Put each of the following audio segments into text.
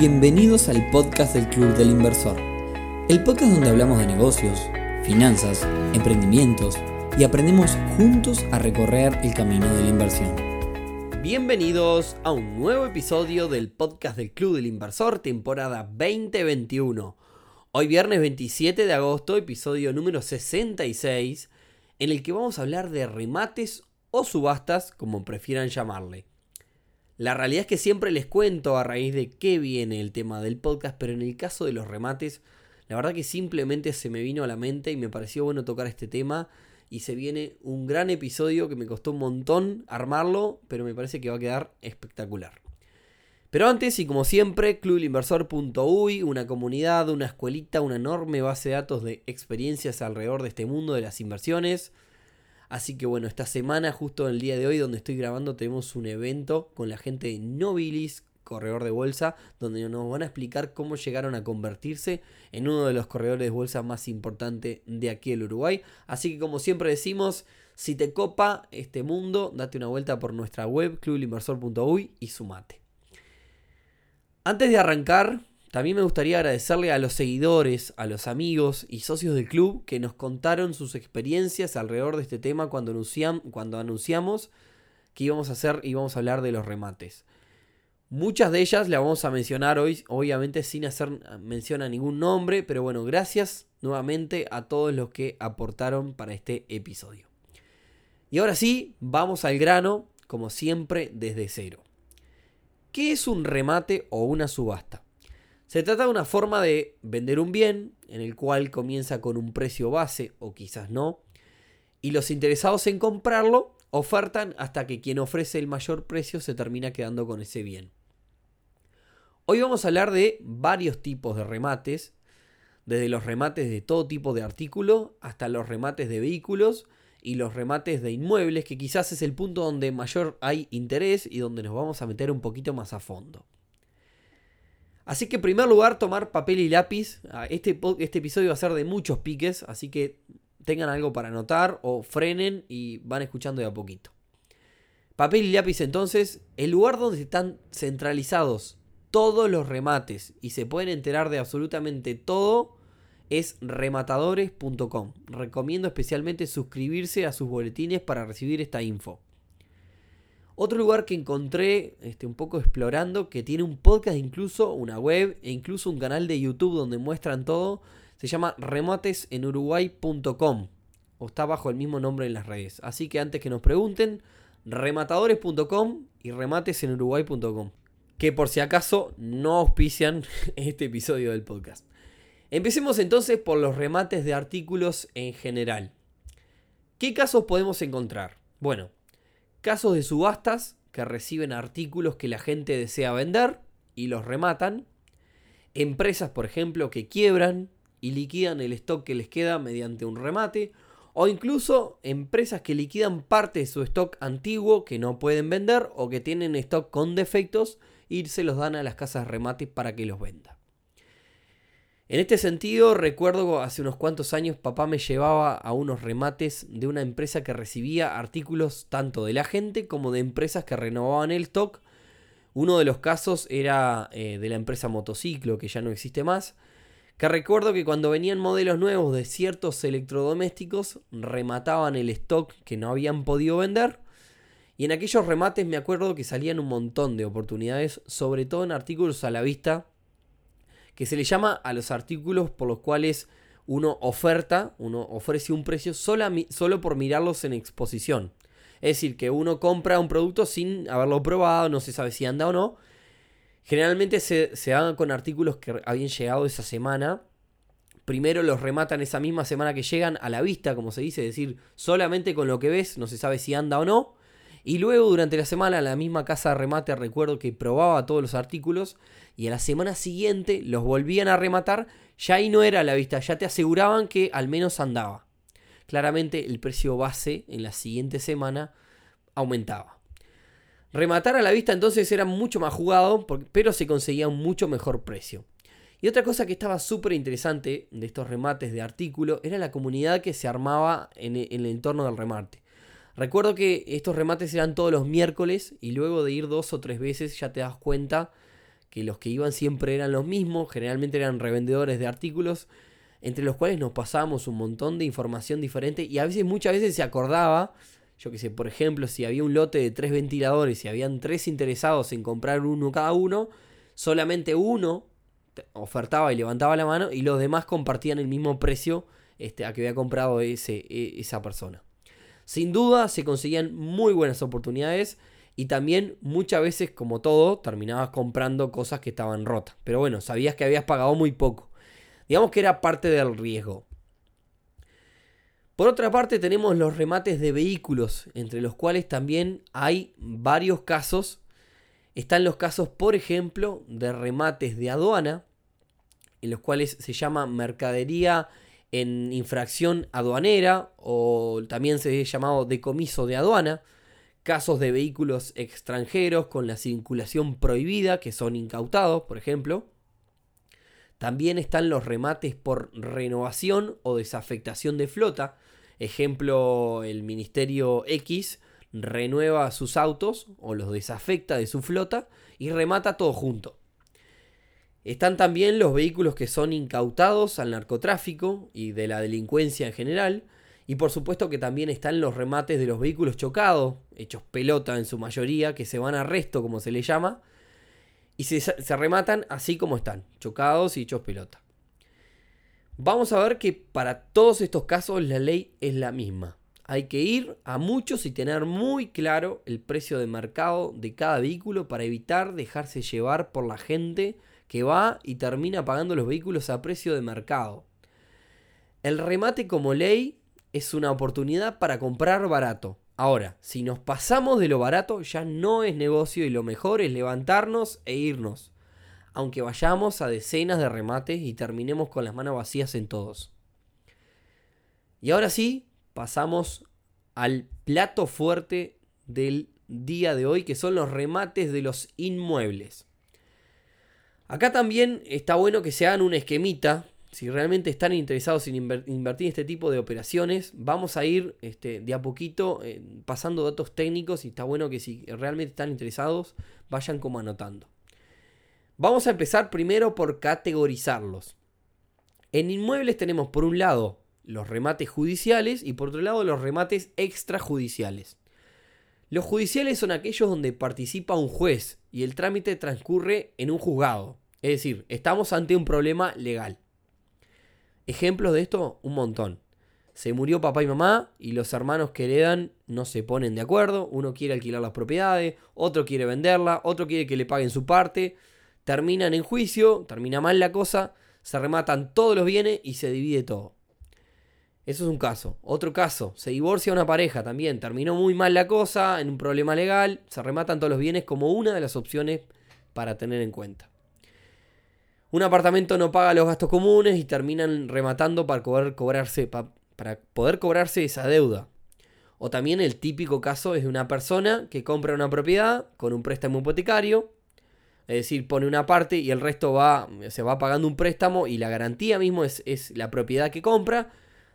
Bienvenidos al podcast del Club del Inversor, el podcast donde hablamos de negocios, finanzas, emprendimientos y aprendemos juntos a recorrer el camino de la inversión. Bienvenidos a un nuevo episodio del podcast del Club del Inversor, temporada 2021. Hoy viernes 27 de agosto, episodio número 66, en el que vamos a hablar de remates o subastas, como prefieran llamarle. La realidad es que siempre les cuento a raíz de qué viene el tema del podcast, pero en el caso de los remates, la verdad que simplemente se me vino a la mente y me pareció bueno tocar este tema. Y se viene un gran episodio que me costó un montón armarlo, pero me parece que va a quedar espectacular. Pero antes, y como siempre, clubinversor.uy, una comunidad, una escuelita, una enorme base de datos de experiencias alrededor de este mundo de las inversiones Así que bueno, esta semana, justo el día de hoy donde estoy grabando, tenemos un evento con la gente de Nobilis, corredor de bolsa, donde nos van a explicar cómo llegaron a convertirse en uno de los corredores de bolsa más importantes de aquí el Uruguay. Así que como siempre decimos, si te copa este mundo, date una vuelta por nuestra web clubinversor.uy y sumate. Antes de arrancar, también me gustaría agradecerle a los seguidores, a los amigos y socios del club que nos contaron sus experiencias alrededor de este tema cuando, anunciamos que íbamos a hacer y íbamos a hablar de los remates. Muchas de ellas las vamos a mencionar hoy, obviamente sin hacer mención a ningún nombre, pero bueno, gracias nuevamente a todos los que aportaron para este episodio. Y ahora sí, vamos al grano, como siempre, desde cero. ¿Qué es un remate o una subasta? Se trata de una forma de vender un bien en el cual comienza con un precio base o quizás no, y los interesados en comprarlo ofertan hasta que quien ofrece el mayor precio se termina quedando con ese bien. Hoy vamos a hablar de varios tipos de remates, desde los remates de todo tipo de artículo hasta los remates de vehículos y los remates de inmuebles, que quizás es el punto donde mayor hay interés y donde nos vamos a meter un poquito más a fondo. Así que en primer lugar, tomar papel y lápiz. Ah, este, este episodio va a ser de muchos piques, así que tengan algo para anotar o frenen y van escuchando de a poquito. Papel y lápiz entonces, el lugar donde están centralizados todos los remates y se pueden enterar de absolutamente todo es rematadores.com. Recomiendo especialmente suscribirse a sus boletines para recibir esta info. Otro lugar que encontré este, un poco explorando, que tiene un podcast incluso, una web e incluso un canal de YouTube donde muestran todo, se llama rematesenuruguay.com o está bajo el mismo nombre en las redes. Así que antes que nos pregunten, rematadores.com y rematesenuruguay.com. Que por si acaso no auspician este episodio del podcast. Empecemos entonces por los remates de artículos en general. ¿Qué casos podemos encontrar? Bueno, Casos de subastas que reciben artículos que la gente desea vender y los rematan. Empresas, por ejemplo, que quiebran y liquidan el stock que les queda mediante un remate. O incluso empresas que liquidan parte de su stock antiguo que no pueden vender o que tienen stock con defectos y se los dan a las casas de remates para que los vendan. En este sentido, recuerdo hace unos cuantos años papá me llevaba a unos remates de una empresa que recibía artículos tanto de la gente como de empresas que renovaban el stock. Uno de los casos era eh, de la empresa Motociclo, que ya no existe más, que recuerdo que cuando venían modelos nuevos de ciertos electrodomésticos, remataban el stock que no habían podido vender. Y en aquellos remates me acuerdo que salían un montón de oportunidades, sobre todo en artículos a la vista que se le llama a los artículos por los cuales uno oferta, uno ofrece un precio solo, por mirarlos en exposición. Es decir, que uno compra un producto sin haberlo probado, no se sabe si anda o no. Generalmente se, se hagan con artículos que habían llegado esa semana. Primero los rematan esa misma semana que llegan a la vista, como se dice, es decir, solamente con lo que ves no se sabe si anda o no. Y luego durante la semana la misma casa de remate recuerdo que probaba todos los artículos y a la semana siguiente los volvían a rematar, ya ahí no era a la vista, ya te aseguraban que al menos andaba. Claramente el precio base en la siguiente semana aumentaba. Rematar a la vista entonces era mucho más jugado, pero se conseguía un mucho mejor precio. Y otra cosa que estaba súper interesante de estos remates de artículo era la comunidad que se armaba en el entorno del remate. Recuerdo que estos remates eran todos los miércoles y luego de ir dos o tres veces ya te das cuenta que los que iban siempre eran los mismos, generalmente eran revendedores de artículos, entre los cuales nos pasábamos un montón de información diferente y a veces, muchas veces se acordaba, yo que sé, por ejemplo, si había un lote de tres ventiladores y habían tres interesados en comprar uno cada uno, solamente uno ofertaba y levantaba la mano y los demás compartían el mismo precio este, a que había comprado ese, e, esa persona. Sin duda se conseguían muy buenas oportunidades y también muchas veces, como todo, terminabas comprando cosas que estaban rotas. Pero bueno, sabías que habías pagado muy poco. Digamos que era parte del riesgo. Por otra parte tenemos los remates de vehículos, entre los cuales también hay varios casos. Están los casos, por ejemplo, de remates de aduana, en los cuales se llama mercadería en infracción aduanera o también se ha llamado decomiso de aduana, casos de vehículos extranjeros con la circulación prohibida que son incautados, por ejemplo. También están los remates por renovación o desafectación de flota. Ejemplo, el Ministerio X renueva sus autos o los desafecta de su flota y remata todo junto. Están también los vehículos que son incautados al narcotráfico y de la delincuencia en general. Y por supuesto que también están los remates de los vehículos chocados, hechos pelota en su mayoría, que se van a arresto como se le llama. Y se, se rematan así como están, chocados y hechos pelota. Vamos a ver que para todos estos casos la ley es la misma. Hay que ir a muchos y tener muy claro el precio de mercado de cada vehículo para evitar dejarse llevar por la gente que va y termina pagando los vehículos a precio de mercado. El remate como ley es una oportunidad para comprar barato. Ahora, si nos pasamos de lo barato ya no es negocio y lo mejor es levantarnos e irnos. Aunque vayamos a decenas de remates y terminemos con las manos vacías en todos. Y ahora sí, pasamos al plato fuerte del día de hoy, que son los remates de los inmuebles. Acá también está bueno que se hagan un esquemita. Si realmente están interesados en invertir en este tipo de operaciones, vamos a ir este, de a poquito eh, pasando datos técnicos y está bueno que si realmente están interesados vayan como anotando. Vamos a empezar primero por categorizarlos. En inmuebles tenemos por un lado los remates judiciales y por otro lado los remates extrajudiciales. Los judiciales son aquellos donde participa un juez y el trámite transcurre en un juzgado. Es decir, estamos ante un problema legal. Ejemplos de esto, un montón. Se murió papá y mamá y los hermanos que heredan no se ponen de acuerdo. Uno quiere alquilar las propiedades, otro quiere venderla, otro quiere que le paguen su parte. Terminan en juicio, termina mal la cosa, se rematan todos los bienes y se divide todo. Eso es un caso. Otro caso, se divorcia una pareja también, terminó muy mal la cosa, en un problema legal, se rematan todos los bienes como una de las opciones para tener en cuenta. Un apartamento no paga los gastos comunes y terminan rematando para poder cobrarse, para poder cobrarse esa deuda. O también el típico caso es de una persona que compra una propiedad con un préstamo hipotecario, es decir, pone una parte y el resto va, se va pagando un préstamo y la garantía mismo es, es la propiedad que compra,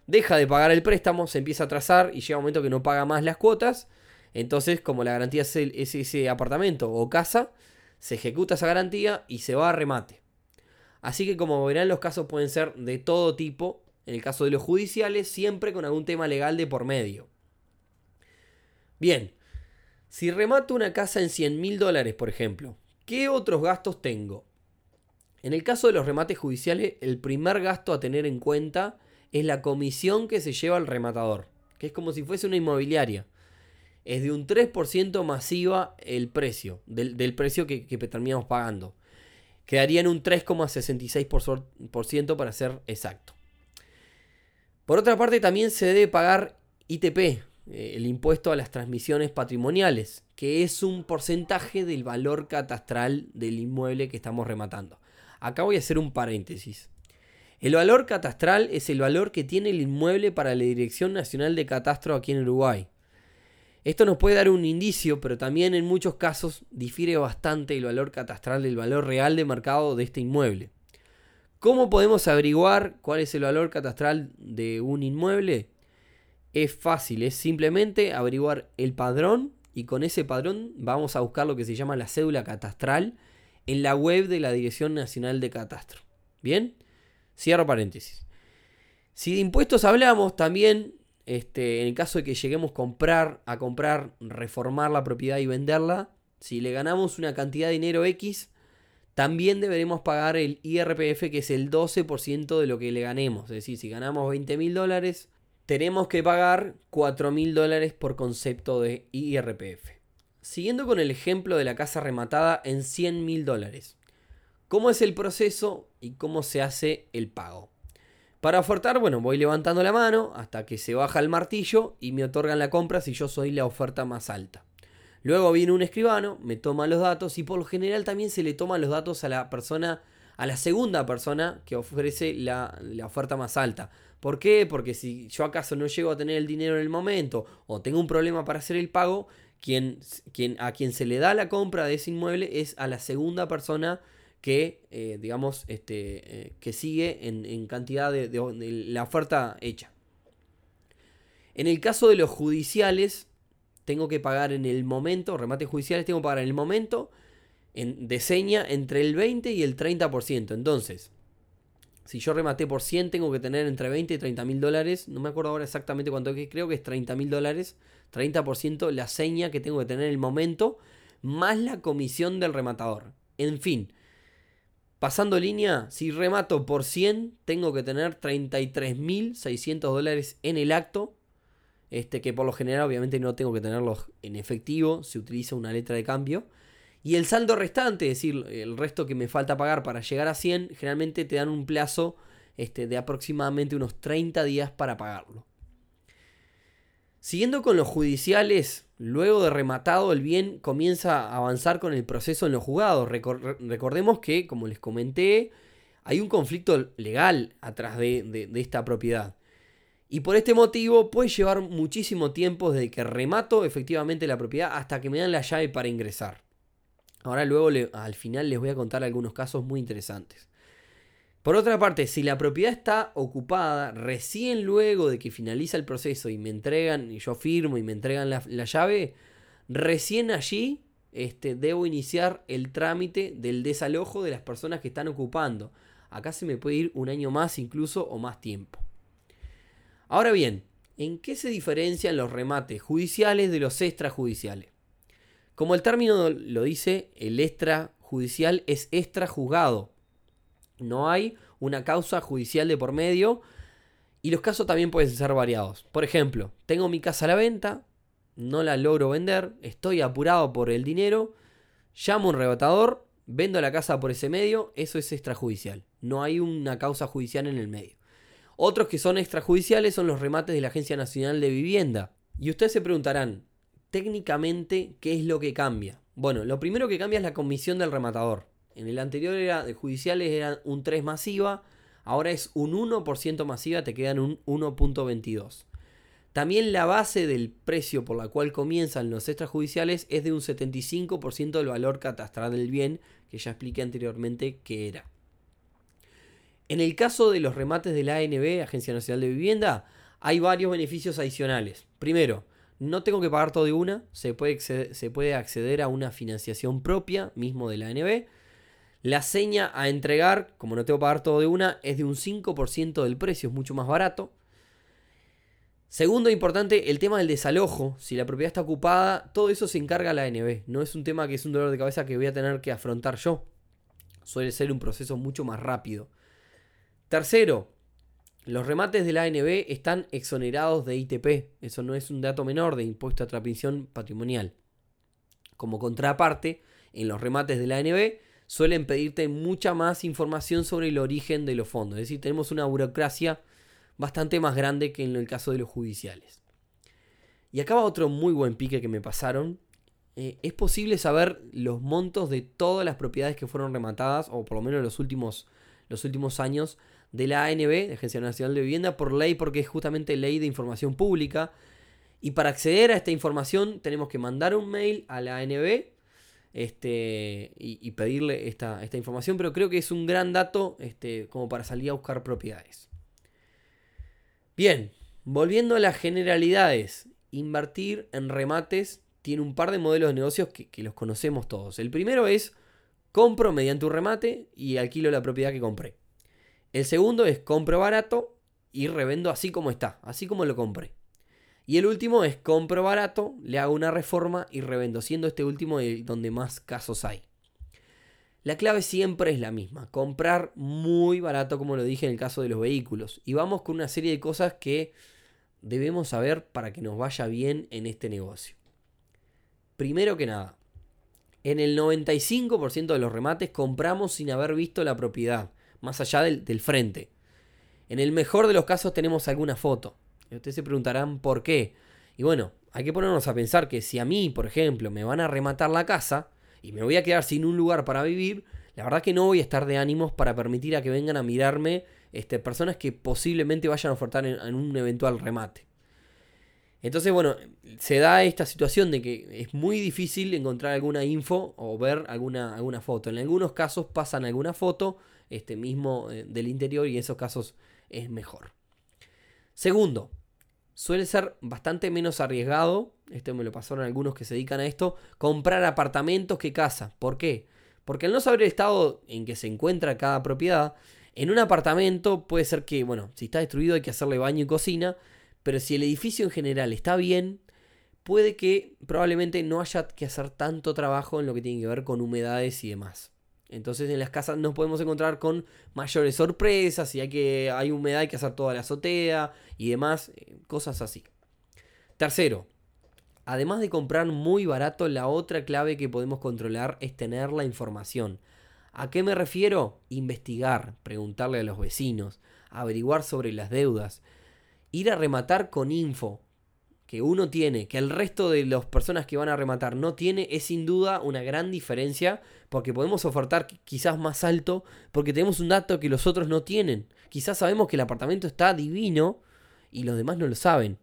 deja de pagar el préstamo, se empieza a trazar y llega un momento que no paga más las cuotas, entonces como la garantía es ese apartamento o casa, se ejecuta esa garantía y se va a remate. Así que como verán los casos pueden ser de todo tipo, en el caso de los judiciales siempre con algún tema legal de por medio. Bien, si remato una casa en 100 mil dólares por ejemplo, ¿qué otros gastos tengo? En el caso de los remates judiciales, el primer gasto a tener en cuenta es la comisión que se lleva al rematador, que es como si fuese una inmobiliaria. Es de un 3% masiva el precio, del, precio que, que terminamos pagando quedaría en un 3,66% para ser exacto. Por otra parte, también se debe pagar ITP, eh, el impuesto a las transmisiones patrimoniales, que es un porcentaje del valor catastral del inmueble que estamos rematando. Acá voy a hacer un paréntesis. El valor catastral es el valor que tiene el inmueble para la Dirección Nacional de Catastro aquí en Uruguay. Esto nos puede dar un indicio, pero también en muchos casos difiere bastante el valor catastral del valor real de mercado de este inmueble. ¿Cómo podemos averiguar cuál es el valor catastral de un inmueble? Es fácil, es simplemente averiguar el padrón y con ese padrón vamos a buscar lo que se llama la cédula catastral en la web de la Dirección Nacional de Catastro. Bien, cierro paréntesis. Si de impuestos hablamos, también este, en el caso de que lleguemos comprar, a comprar, reformar la propiedad y venderla, si le ganamos una cantidad de dinero X, también deberemos pagar el IRPF, que es el 12% de lo que le ganemos. Es decir, si ganamos 20 mil dólares, tenemos que pagar 4 mil dólares por concepto de IRPF. Siguiendo con el ejemplo de la casa rematada en 100 mil dólares. ¿Cómo es el proceso y cómo se hace el pago? Para ofertar, bueno, voy levantando la mano hasta que se baja el martillo y me otorgan la compra si yo soy la oferta más alta. Luego viene un escribano, me toma los datos y por lo general también se le toman los datos a la persona, a la segunda persona que ofrece la, oferta más alta. ¿Por qué? Porque si yo acaso no llego a tener el dinero en el momento o tengo un problema para hacer el pago, quien, a quien se le da la compra de ese inmueble es a la segunda persona que, eh, digamos, este, eh, que sigue en, cantidad de, la oferta hecha. En el caso de los judiciales, tengo que pagar en el momento, remates judiciales, tengo que pagar en el momento en, de seña entre el 20 y el 30%. Entonces, si yo rematé por 100, tengo que tener entre 20 y 30 mil dólares. No me acuerdo ahora exactamente cuánto es, creo que es 30 mil dólares. 30% la seña que tengo que tener en el momento, más la comisión del rematador. En fin, pasando línea, si remato por 100, tengo que tener 33.600 dólares en el acto. Este, que por lo general obviamente no tengo que tenerlos en efectivo, se utiliza una letra de cambio. Y el saldo restante, es decir, el resto que me falta pagar para llegar a 100, generalmente te dan un plazo este, de aproximadamente unos 30 días para pagarlo. Siguiendo con los judiciales, luego de rematado el bien comienza a avanzar con el proceso en los juzgados. recordemos que, como les comenté, hay un conflicto legal atrás de, de, esta propiedad. Y por este motivo puede llevar muchísimo tiempo desde que remato efectivamente la propiedad hasta que me dan la llave para ingresar. Ahora luego al final les voy a contar algunos casos muy interesantes. Por otra parte, si la propiedad está ocupada, recién luego de que finaliza el proceso y me entregan, y yo firmo y me entregan la, llave, recién allí este, debo iniciar el trámite del desalojo de las personas que están ocupando. Acá se me puede ir un año más incluso o más tiempo. Ahora bien, ¿en qué se diferencian los remates judiciales de los extrajudiciales? Como el término lo dice, el extrajudicial es extrajuzgado. No hay una causa judicial de por medio y los casos también pueden ser variados. Por ejemplo, tengo mi casa a la venta, no la logro vender, estoy apurado por el dinero, llamo a un rebatador, vendo la casa por ese medio, eso es extrajudicial. No hay una causa judicial en el medio. Otros que son extrajudiciales son los remates de la Agencia Nacional de Vivienda. Y ustedes se preguntarán, técnicamente, ¿qué es lo que cambia? Bueno, lo primero que cambia es la comisión del rematador. En el anterior era de judiciales era un 3 masiva, ahora es un 1% masiva, te quedan un 1.22. También la base del precio por la cual comienzan los extrajudiciales es de un 75% del valor catastral del bien, que ya expliqué anteriormente que era. En el caso de los remates de la ANB, Agencia Nacional de Vivienda, hay varios beneficios adicionales. Primero, no tengo que pagar todo de una, se puede, acceder, se puede acceder a una financiación propia mismo de la ANB. La seña a entregar, como no tengo que pagar todo de una, es de un 5% del precio, es mucho más barato. Segundo importante, el tema del desalojo. Si la propiedad está ocupada, todo eso se encarga la ANB. No es un tema que es un dolor de cabeza que voy a tener que afrontar yo. Suele ser un proceso mucho más rápido. Tercero, los remates de la ANB están exonerados de ITP. Eso no es un dato menor de impuesto a transmisión patrimonial. Como contraparte, en los remates de la ANB suelen pedirte mucha más información sobre el origen de los fondos. Es decir, tenemos una burocracia bastante más grande que en el caso de los judiciales. Y acá va otro muy buen pique que me pasaron. Eh, es posible saber los montos de todas las propiedades que fueron rematadas, o por lo menos los últimos, los últimos años, de la ANB, de Agencia Nacional de Vivienda, por ley, porque es justamente ley de información pública. Y para acceder a esta información tenemos que mandar un mail a la ANB este, y, pedirle esta, esta, información, pero creo que es un gran dato este, como para salir a buscar propiedades. Bien, volviendo a las generalidades, invertir en remates tiene un par de modelos de negocios que, que los conocemos todos. El primero es compro mediante un remate y alquilo la propiedad que compré. El segundo es compro barato y revendo así como está, así como lo compré. Y el último es compro barato, le hago una reforma y revendo, siendo este último donde más casos hay. La clave siempre es la misma, comprar muy barato como lo dije en el caso de los vehículos. Y vamos con una serie de cosas que debemos saber para que nos vaya bien en este negocio. Primero que nada, en el 95% de los remates compramos sin haber visto la propiedad, más allá del, del frente. En el mejor de los casos tenemos alguna foto. Ustedes se preguntarán por qué. Y bueno, hay que ponernos a pensar que si a mí, por ejemplo, me van a rematar la casa y me voy a quedar sin un lugar para vivir, la verdad que no voy a estar de ánimos para permitir a que vengan a mirarme este, personas que posiblemente vayan a ofertar en, un eventual remate. Entonces, bueno, se da esta situación de que es muy difícil encontrar alguna info o ver alguna, alguna foto. En algunos casos pasan alguna foto este mismo eh, del interior y en esos casos es mejor. Segundo, suele ser bastante menos arriesgado, esto me lo pasaron algunos que se dedican a esto, comprar apartamentos que casa. ¿Por qué? Porque al no saber el estado en que se encuentra cada propiedad, en un apartamento puede ser que, bueno, si está destruido hay que hacerle baño y cocina, pero si el edificio en general está bien, puede que probablemente no haya que hacer tanto trabajo en lo que tiene que ver con humedades y demás. Entonces en las casas nos podemos encontrar con mayores sorpresas, si hay, que, hay humedad hay que hacer toda la azotea y demás, eh, cosas así. Tercero, además de comprar muy barato, la otra clave que podemos controlar es tener la información. ¿A qué me refiero? Investigar, preguntarle a los vecinos, averiguar sobre las deudas, ir a rematar con info, que uno tiene, que el resto de las personas que van a rematar no tiene, es sin duda una gran diferencia porque podemos ofertar quizás más alto porque tenemos un dato que los otros no tienen. Quizás sabemos que el apartamento está divino y los demás no lo saben.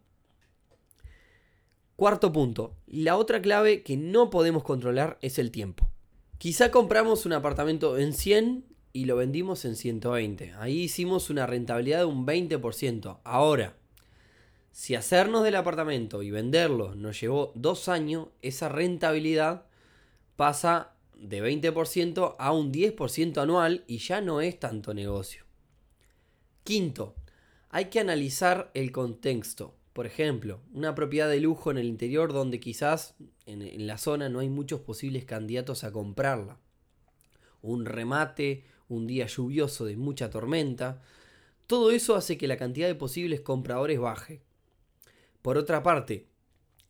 Cuarto punto, la otra clave que no podemos controlar es el tiempo. Quizá compramos un apartamento en 100 y lo vendimos en 120. Ahí hicimos una rentabilidad de un 20%. Ahora, si hacernos del apartamento y venderlo nos llevó dos años, esa rentabilidad pasa de 20% a un 10% anual y ya no es tanto negocio. Quinto, hay que analizar el contexto. Por ejemplo, una propiedad de lujo en el interior donde quizás en, la zona no hay muchos posibles candidatos a comprarla. Un remate, un día lluvioso de mucha tormenta. Todo eso hace que la cantidad de posibles compradores baje. Por otra parte,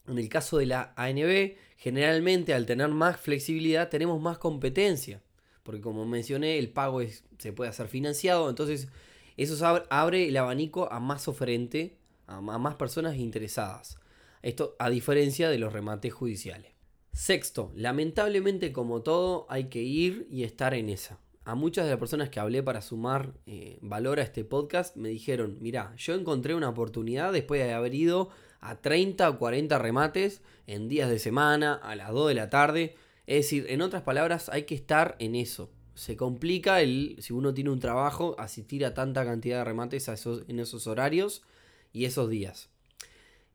en el caso de la ANB, generalmente al tener más flexibilidad tenemos más competencia. Porque como mencioné, el pago se puede hacer financiado. Entonces, eso abre el abanico a más oferente, a más personas interesadas. Esto a diferencia de los remates judiciales. Sexto, lamentablemente como todo hay que ir y estar en esa. A muchas de las personas que hablé para sumar eh, valor a este podcast me dijeron, mira, yo encontré una oportunidad después de haber ido a 30 o 40 remates en días de semana, a las 2 de la tarde. Es decir, en otras palabras, hay que estar en eso. Se complica el, si uno tiene un trabajo, asistir a tanta cantidad de remates en esos horarios y esos días.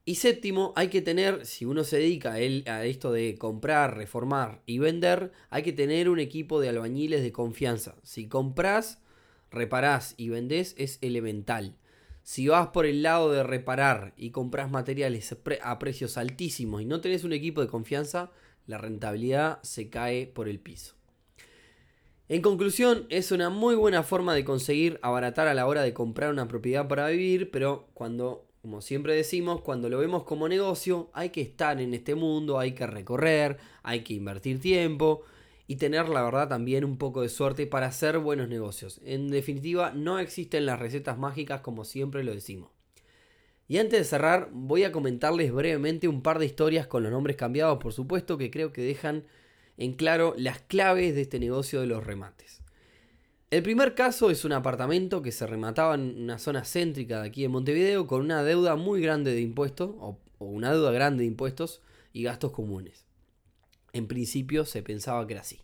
Y séptimo, hay que tener, si uno se dedica a, a esto de comprar, reformar y vender, hay que tener un equipo de albañiles de confianza. Si compras, reparás y vendés, es elemental. Si vas por el lado de reparar y compras materiales a precios altísimos y no tenés un equipo de confianza, la rentabilidad se cae por el piso. En conclusión, es una muy buena forma de conseguir abaratar a la hora de comprar una propiedad para vivir, pero cuando, como siempre decimos, cuando lo vemos como negocio, hay que estar en este mundo, hay que recorrer, hay que invertir tiempo y tener la verdad también un poco de suerte para hacer buenos negocios. En definitiva, no existen las recetas mágicas como siempre lo decimos. Y antes de cerrar, voy a comentarles brevemente un par de historias con los nombres cambiados, por supuesto, que creo que dejan en claro las claves de este negocio de los remates. El primer caso es un apartamento que se remataba en una zona céntrica de aquí de Montevideo con una deuda muy grande de impuestos, o, una deuda grande de impuestos y gastos comunes. En principio se pensaba que era así.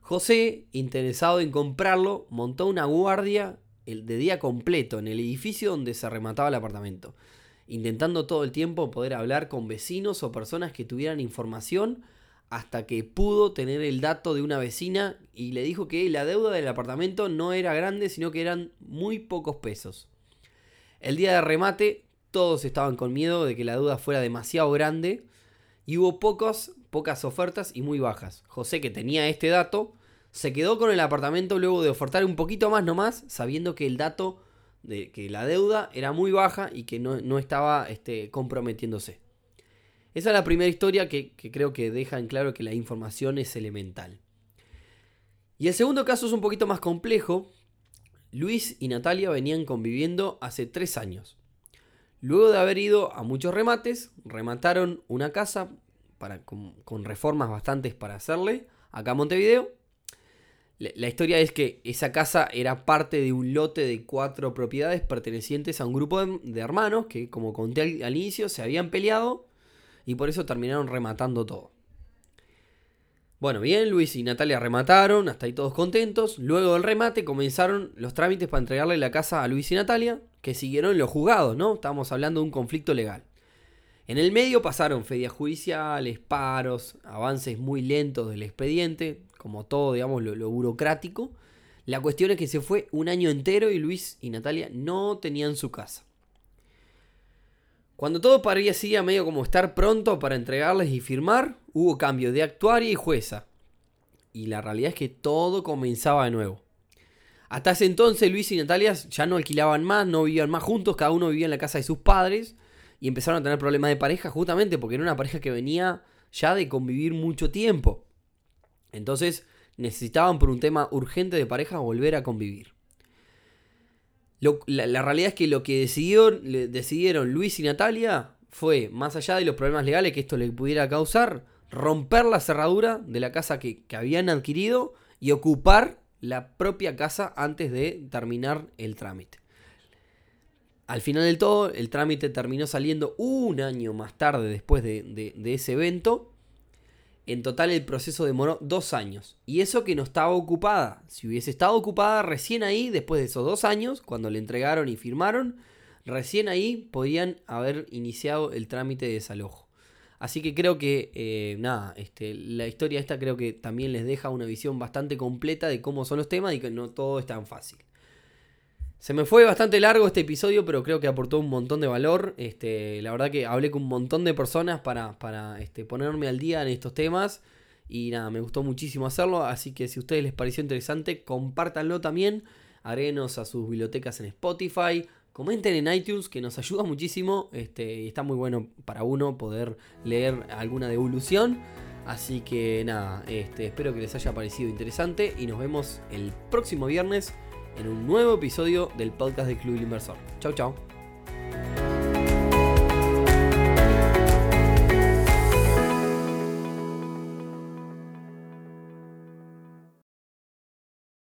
José, interesado en comprarlo, montó una guardia de día completo en el edificio donde se remataba el apartamento, intentando todo el tiempo poder hablar con vecinos o personas que tuvieran información hasta que pudo tener el dato de una vecina y le dijo que la deuda del apartamento no era grande, sino que eran muy pocos pesos. El día de remate todos estaban con miedo de que la deuda fuera demasiado grande y hubo pocos, pocas ofertas y muy bajas. José, que tenía este dato, se quedó con el apartamento luego de ofertar un poquito más nomás, sabiendo que el dato de que la deuda era muy baja y que no, estaba este, comprometiéndose. Esa es la primera historia que, que creo que deja en claro que la información es elemental. Y el segundo caso es un poquito más complejo. Luis y Natalia venían conviviendo hace tres años. Luego de haber ido a muchos remates, remataron una casa para, con, reformas bastantes para hacerle acá en Montevideo la historia es que esa casa era parte de un lote de cuatro propiedades pertenecientes a un grupo de, hermanos que, como conté al, inicio, se habían peleado y por eso terminaron rematando todo. Bueno, bien, Luis y Natalia remataron, hasta ahí todos contentos. Luego del remate comenzaron los trámites para entregarle la casa a Luis y Natalia, que siguieron los juzgados, ¿no? Estábamos hablando de un conflicto legal. En el medio pasaron fedias judiciales, paros, avances muy lentos del expediente, como todo, digamos, lo, burocrático. La cuestión es que se fue un año entero y Luis y Natalia no tenían su casa. Cuando todo parecía medio como estar pronto para entregarles y firmar, hubo cambio de actuaria y jueza. Y la realidad es que todo comenzaba de nuevo. Hasta ese entonces Luis y Natalia ya no alquilaban más, no vivían más juntos, cada uno vivía en la casa de sus padres y empezaron a tener problemas de pareja justamente porque era una pareja que venía ya de convivir mucho tiempo. Entonces necesitaban por un tema urgente de pareja volver a convivir. la, realidad es que lo que decidieron Luis y Natalia fue, más allá de los problemas legales que esto le pudiera causar, romper la cerradura de la casa que, que habían adquirido y ocupar la propia casa antes de terminar el trámite. Al final del todo, el trámite terminó saliendo un año más tarde después de ese evento en total el proceso demoró dos años. Y eso que no estaba ocupada. Si hubiese estado ocupada recién ahí, después de esos dos años, cuando le entregaron y firmaron, recién ahí podían haber iniciado el trámite de desalojo. Así que creo que, eh, nada, este, la historia esta creo que también les deja una visión bastante completa de cómo son los temas y que no todo es tan fácil. Se me fue bastante largo este episodio, pero creo que aportó un montón de valor. Este, la verdad que hablé con un montón de personas para, para este, ponerme al día en estos temas. Y nada, me gustó muchísimo hacerlo. Así que si a ustedes les pareció interesante, compártanlo también. Agréguenos a sus bibliotecas en Spotify. Comenten en iTunes, que nos ayuda muchísimo. Este, y está muy bueno para uno poder leer alguna devolución. Así que nada, este, espero que les haya parecido interesante. Y nos vemos el próximo viernes en un nuevo episodio del podcast del Club Inversor. Chau, chau.